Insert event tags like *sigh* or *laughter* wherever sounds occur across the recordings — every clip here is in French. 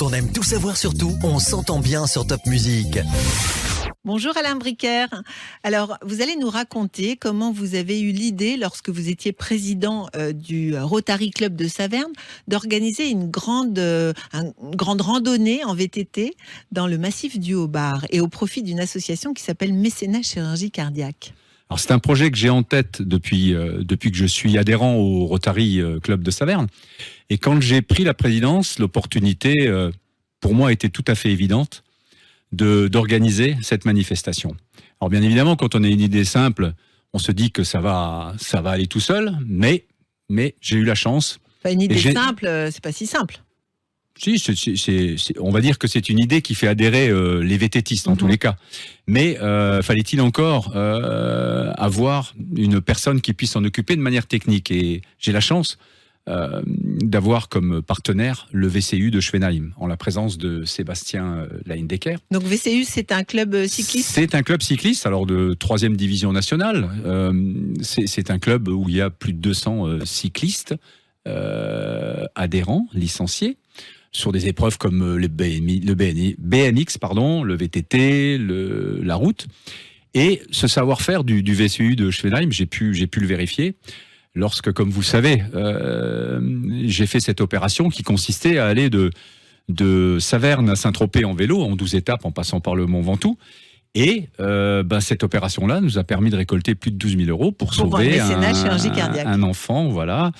On aime tout savoir sur tout, on s'entend bien sur Top Music. Bonjour Alain Bricaire. Alors, vous allez nous raconter comment vous avez eu l'idée, lorsque vous étiez président euh, du Rotary Club de Saverne, d'organiser une grande, euh, une grande randonnée en VTT dans le massif du Haut-Bar et au profit d'une association qui s'appelle Mécénat Chirurgie Cardiaque. Alors c'est un projet que j'ai en tête depuis euh, depuis que je suis adhérent au Rotary Club de Saverne. Et quand j'ai pris la présidence, l'opportunité pour moi était tout à fait évidente d'organiser cette manifestation. Alors bien évidemment, quand on a une idée simple, on se dit que ça va, ça va aller tout seul, mais, mais j'ai eu la chance. une idée simple, euh, c'est pas si simple. Si, on va dire que c'est une idée qui fait adhérer euh, les vététistes en tous mhm. les cas. Mais euh, fallait-il encore avoir une personne qui puisse s'en occuper de manière technique? Et j'ai la chance euh, d'avoir comme partenaire le VCU de Schwenheim, en la présence de Sébastien euh, Leindecker. Donc VCU, c'est un club euh, cycliste? C'est un club cycliste, alors de troisième division nationale. c'est un club où il y a plus de 200 cyclistes adhérents, licenciés sur des épreuves comme le, le BMX, pardon, le VTT, le, la route. Et ce savoir-faire du, VCU de Schwenheim, j'ai pu, le vérifier lorsque, comme vous savez, euh, j'ai fait cette opération qui consistait à aller de, de Saverne à Saint-Tropez en vélo, en 12 étapes, en passant par le Mont Ventoux. Et euh, ben, cette opération-là nous a permis de récolter plus de 12 000 euros pour, sauver un, un, enfant, voilà,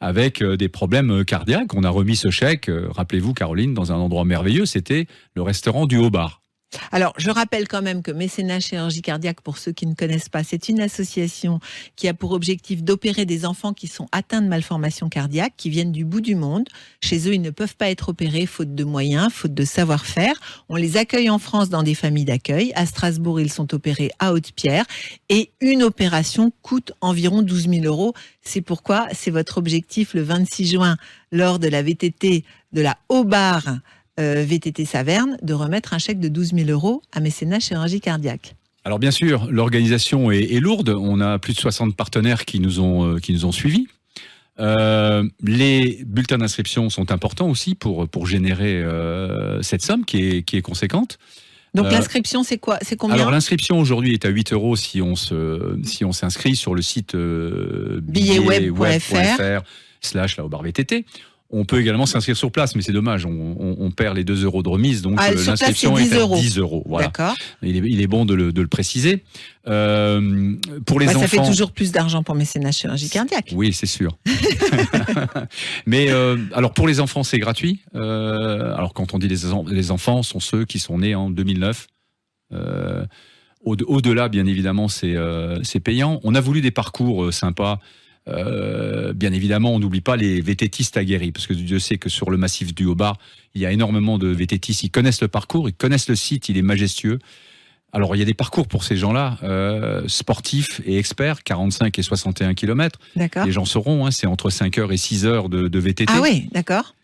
avec euh, des problèmes cardiaques. On a remis ce chèque, rappelez-vous, Caroline, dans un endroit merveilleux. C'était le restaurant du Haut-Bar. Alors, je rappelle quand même que Mécénat Chirurgie Cardiaque, pour ceux qui ne connaissent pas, c'est une association qui a pour objectif d'opérer des enfants qui sont atteints de malformations cardiaques, qui viennent du bout du monde. Chez eux, ils ne peuvent pas être opérés faute de moyens, faute de savoir-faire. On les accueille en France dans des familles d'accueil. À Strasbourg, ils sont opérés à Haute-Pierre. Et une opération coûte environ 12 000 euros. C'est pourquoi c'est votre objectif le 26 juin, lors de la VTT de la Haut-Bar euh, VTT Saverne de remettre un chèque de 12 000 euros à mécénat chirurgie cardiaque. Alors bien sûr, l'organisation est, lourde. On a plus de 60 partenaires qui nous ont, euh, qui nous ont suivis. Euh, les bulletins d'inscription sont importants aussi pour, pour générer cette somme qui est, qui est conséquente. Donc l'inscription, c'est quoi? C'est combien? Alors l'inscription aujourd'hui est à 8 euros si on se si on s'inscrit sur le site billetweb.fr slash la VTT. On peut également s'inscrire sur place, mais c'est dommage, on, perd les 2 euros de remise, donc ah, euh, l'inscription est, à 10 euros. Voilà. Il est, bon de le, préciser. Euh, pour les bah, enfants, ça fait toujours plus d'argent pour mécénat chirurgie cardiaque. Oui, c'est sûr. *laughs* mais euh, alors pour les enfants, c'est gratuit. alors quand on dit les, les enfants, sont ceux qui sont nés en 2009. Au-delà, bien évidemment, c'est payant. On a voulu des parcours sympas. Euh, bien évidemment, on n'oublie pas les vététistes aguerris, parce que Dieu sait que sur le massif du Haut-Bar, il y a énormément de vététistes. Ils connaissent le parcours, ils connaissent le site, il est majestueux. Alors, il y a des parcours pour ces gens-là, euh, sportifs et experts, 45 et 61 km. D'accord. Les gens sauront, hein, c'est entre 5 heures et 6 heures de, de VTT. Ah oui, d'accord.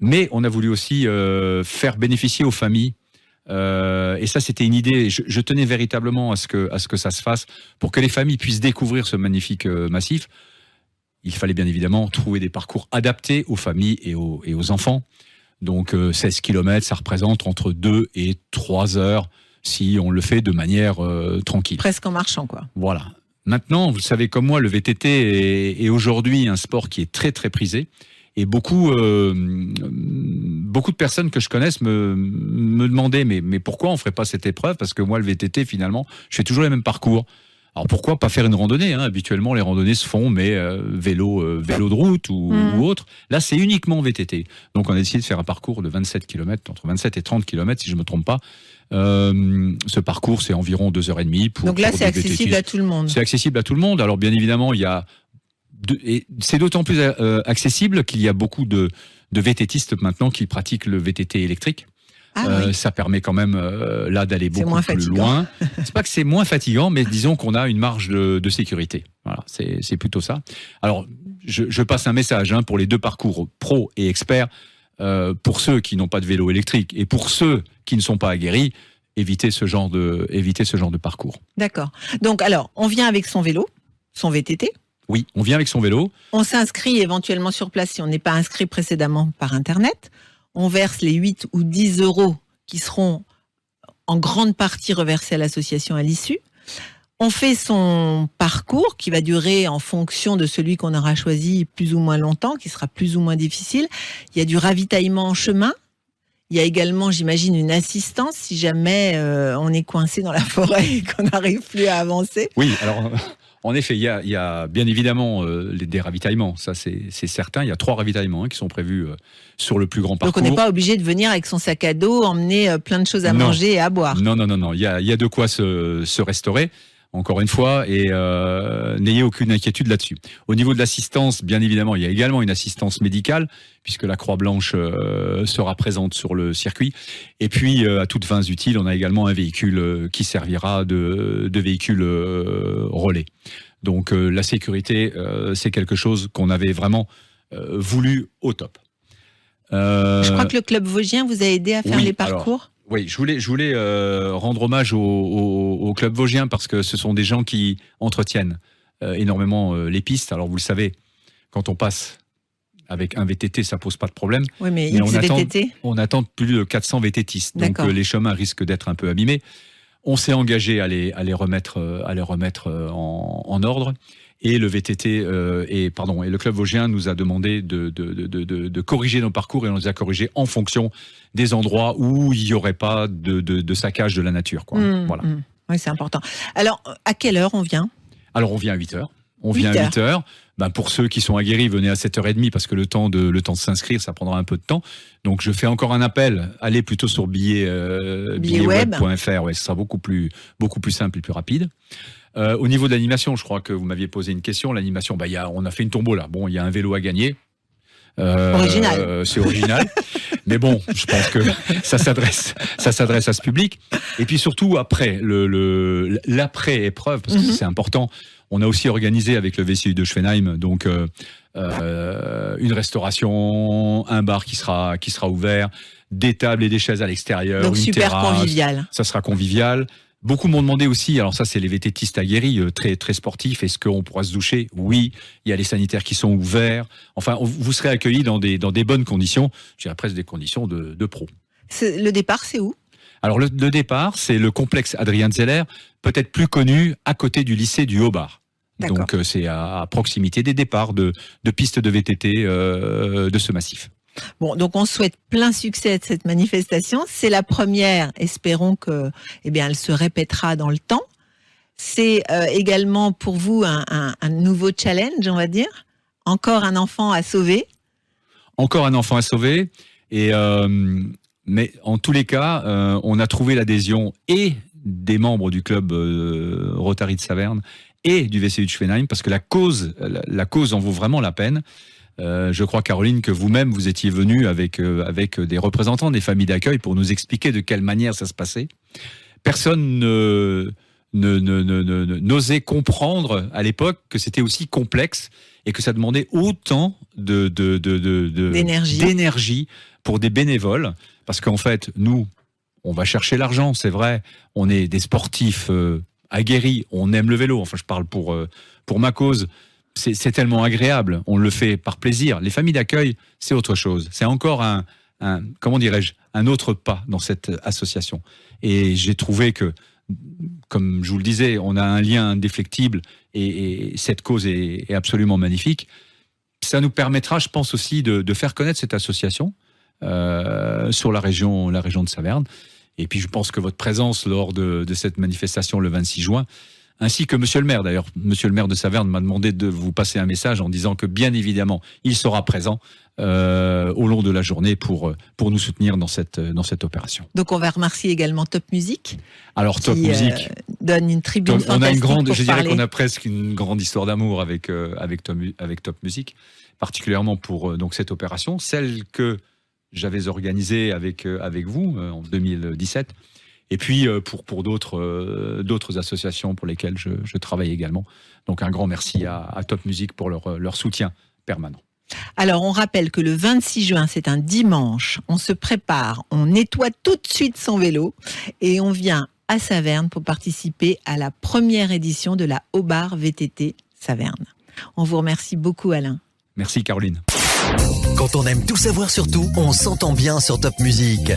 Mais on a voulu aussi euh, faire bénéficier aux familles euh, et ça, c'était une idée. Je, je, tenais véritablement à ce que à ce que ça se fasse pour que les familles puissent découvrir ce magnifique massif il fallait bien évidemment trouver des parcours adaptés aux familles et aux, et aux enfants. Donc 16 euh, km, ça représente entre 2 et 3 heures si on le fait de manière euh, tranquille. Presque en marchant, quoi. Voilà. Maintenant, vous savez comme moi, le VTT est, aujourd'hui un sport qui est très très prisé. Et beaucoup, euh, beaucoup de personnes que je connaisse me, me demandaient mais, mais pourquoi on ferait pas cette épreuve? Parce que moi, le VTT, finalement, je fais toujours les mêmes parcours. Alors pourquoi pas faire une randonnée hein Habituellement, les randonnées se font, mais euh, vélo, euh, vélo de route ou, mm. ou autre. Là, c'est uniquement VTT. Donc, on a décidé de faire un parcours de 27 km, entre 27 et 30 km, si je me trompe pas. Euh, ce parcours, c'est environ deux heures et demie. Pour, Donc là, c'est accessible à tout le monde. C'est accessible à tout le monde. Alors, bien évidemment, il y a et c'est d'autant plus euh, accessible qu'il y a beaucoup de, de VTTistes maintenant qui pratiquent le VTT électrique. Ah euh, ça permet quand même euh, là d'aller beaucoup plus loin. *laughs* C'est pas que c'est moins fatigant, mais disons qu'on a une marge de, de sécurité. Voilà, c'est plutôt ça. Alors, je, je passe un message hein, pour les deux parcours pro et expert. Euh, pour ceux qui n'ont pas de vélo électrique et pour ceux qui ne sont pas aguerris, éviter ce genre de, éviter ce genre de parcours. D'accord. Donc, alors, on vient avec son vélo, son VTT. Oui, on vient avec son vélo. On s'inscrit éventuellement sur place si on n'est pas inscrit précédemment par Internet on verse les 8 ou 10 euros qui seront en grande partie reversés à l'association à l'issue. On fait son parcours qui va durer en fonction de celui qu'on aura choisi plus ou moins longtemps, qui sera plus ou moins difficile. Il y a du ravitaillement en chemin. Il y a également, j'imagine, une assistance si jamais euh, on est coincé dans la *laughs* forêt et qu'on n'arrive plus à avancer. Oui, alors en effet, il y a, bien évidemment euh, des ravitaillements, ça c'est certain. Il y a trois ravitaillements hein, qui sont prévus euh, sur le plus grand parcours. Donc on n'est pas obligé de venir avec son sac à dos, emmener plein de choses à manger et à boire. Non, non, non, non. Il y a, de quoi se restaurer encore une fois, et euh, n'ayez aucune inquiétude là-dessus. Au niveau de l'assistance, bien évidemment, il y a également une assistance médicale, puisque la Croix-Blanche euh, sera présente sur le circuit. Et puis, euh, à toutes fins utiles, on a également un véhicule qui servira de, de véhicule relais. Donc, la sécurité, c'est quelque chose qu'on avait vraiment voulu au top. Je crois que le club vosgien vous a aidé à faire les parcours. Oui, je voulais, je voulais euh, rendre hommage au, club vosgien parce que ce sont des gens qui entretiennent euh, énormément euh, les pistes. Alors vous le savez, quand on passe avec un VTT, ça pose pas de problème. Oui, mais, on, attend, on attend plus de 400 VTTistes, donc les chemins risquent d'être un peu abîmés. On s'est engagé à les, à les remettre, à les remettre en ordre. Et le VTT euh, et pardon et le club vosgien nous a demandé de, de, de, de, corriger nos parcours et on les a corrigés en fonction des endroits où il n'y aurait pas de, saccage de la nature. Quoi. Mmh, voilà. Mmh. Oui, c'est important. Alors, à quelle heure on vient? Alors, on vient à 8 heures. On vient à 8 heures. Ben, pour ceux qui sont aguerris, venez à 7h30 parce que le temps de, le temps de s'inscrire, ça prendra un peu de temps. Donc, je fais encore un appel. Allez plutôt sur billet, euh, billetweb.fr. Ouais, ce sera beaucoup plus, beaucoup plus simple et plus rapide. Euh, au niveau de l'animation, je crois que vous m'aviez posé une question. L'animation, bah, y a, on a fait une tombeau là. Bon, il y a un vélo à gagner. Euh, original. c'est original. *laughs* Mais bon, je pense que ça s'adresse, ça s'adresse à ce public. Et puis surtout après le l'après épreuve, parce que mhm. c'est important. On a aussi organisé avec le VCU de Schwenheim, donc euh, euh, une restauration, un bar qui sera qui sera ouvert, des tables et des chaises à l'extérieur, donc super convivial. Ça sera convivial. Beaucoup m'ont demandé aussi, alors ça c'est les vététistes aguerris, euh, très très sportifs, est-ce qu'on pourra se doucher? Oui, il y a les sanitaires qui sont ouverts. Enfin, vous serez accueillis dans des, dans des bonnes conditions, je dirais presque des conditions de, de pro. Le départ, c'est où? Alors le, départ, c'est le complexe Adrien Zeller, peut-être plus connu à côté du lycée du Haut-Bar. Donc euh, c'est à, proximité des départs de, de pistes de VTT euh, de ce massif. Bon, donc on souhaite plein succès de cette manifestation. C'est la première. Espérons que, eh bien, elle se répétera dans le temps. C'est euh, également pour vous un, nouveau challenge, on va dire. Encore un enfant à sauver. Encore un enfant à sauver. Et euh, mais en tous les cas, euh, on a trouvé l'adhésion et des membres du club Rotary de Saverne et du VCU de Schwenheim parce que la cause, la cause en vaut vraiment la peine. Euh, je crois, Caroline, que vous-même, vous étiez venue avec, euh, avec des représentants des familles d'accueil pour nous expliquer de quelle manière ça se passait. Personne ne, n'osait comprendre à l'époque que c'était aussi complexe et que ça demandait autant de, d'énergie pour des bénévoles. Parce qu'en fait, nous, on va chercher l'argent, c'est vrai. On est des sportifs euh, aguerris, on aime le vélo. Enfin, je parle pour, pour ma cause c'est tellement agréable. On le fait par plaisir. Les familles d'accueil, c'est autre chose. C'est encore un, comment dirais-je, un autre pas dans cette association. Et j'ai trouvé que, comme je vous le disais, on a un lien indéflectible et, cette cause est, absolument magnifique. Ça nous permettra, je pense aussi, de, faire connaître cette association euh, sur la région, la région de Saverne. Et puis, je pense que votre présence lors de, de cette manifestation le 26 juin ainsi que Monsieur le maire. D'ailleurs, Monsieur le maire de Saverne m'a demandé de vous passer un message en disant que bien évidemment, il sera présent euh, au long de la journée pour euh, pour nous soutenir dans cette dans cette opération. Donc on va remercier également Top Music. Alors Top qui, Music euh, donne une tribune on a une grande, je dirais qu'on a presque une grande histoire d'amour avec avec Top avec Top Music, particulièrement pour donc cette opération, celle que j'avais organisée avec avec vous en 2017 et puis euh, pour, pour d'autres euh, d'autres associations pour lesquelles je, je, travaille également. Donc un grand merci à, à Top Music pour leur, leur soutien permanent. Alors, on rappelle que le 26 juin, c'est un dimanche. On se prépare, on nettoie tout de suite son vélo et on vient à Saverne pour participer à la première édition de la Haubar VTT Saverne. On vous remercie beaucoup, Alain. Merci, Caroline. Quand on aime tout savoir sur tout, on s'entend bien sur Top Music.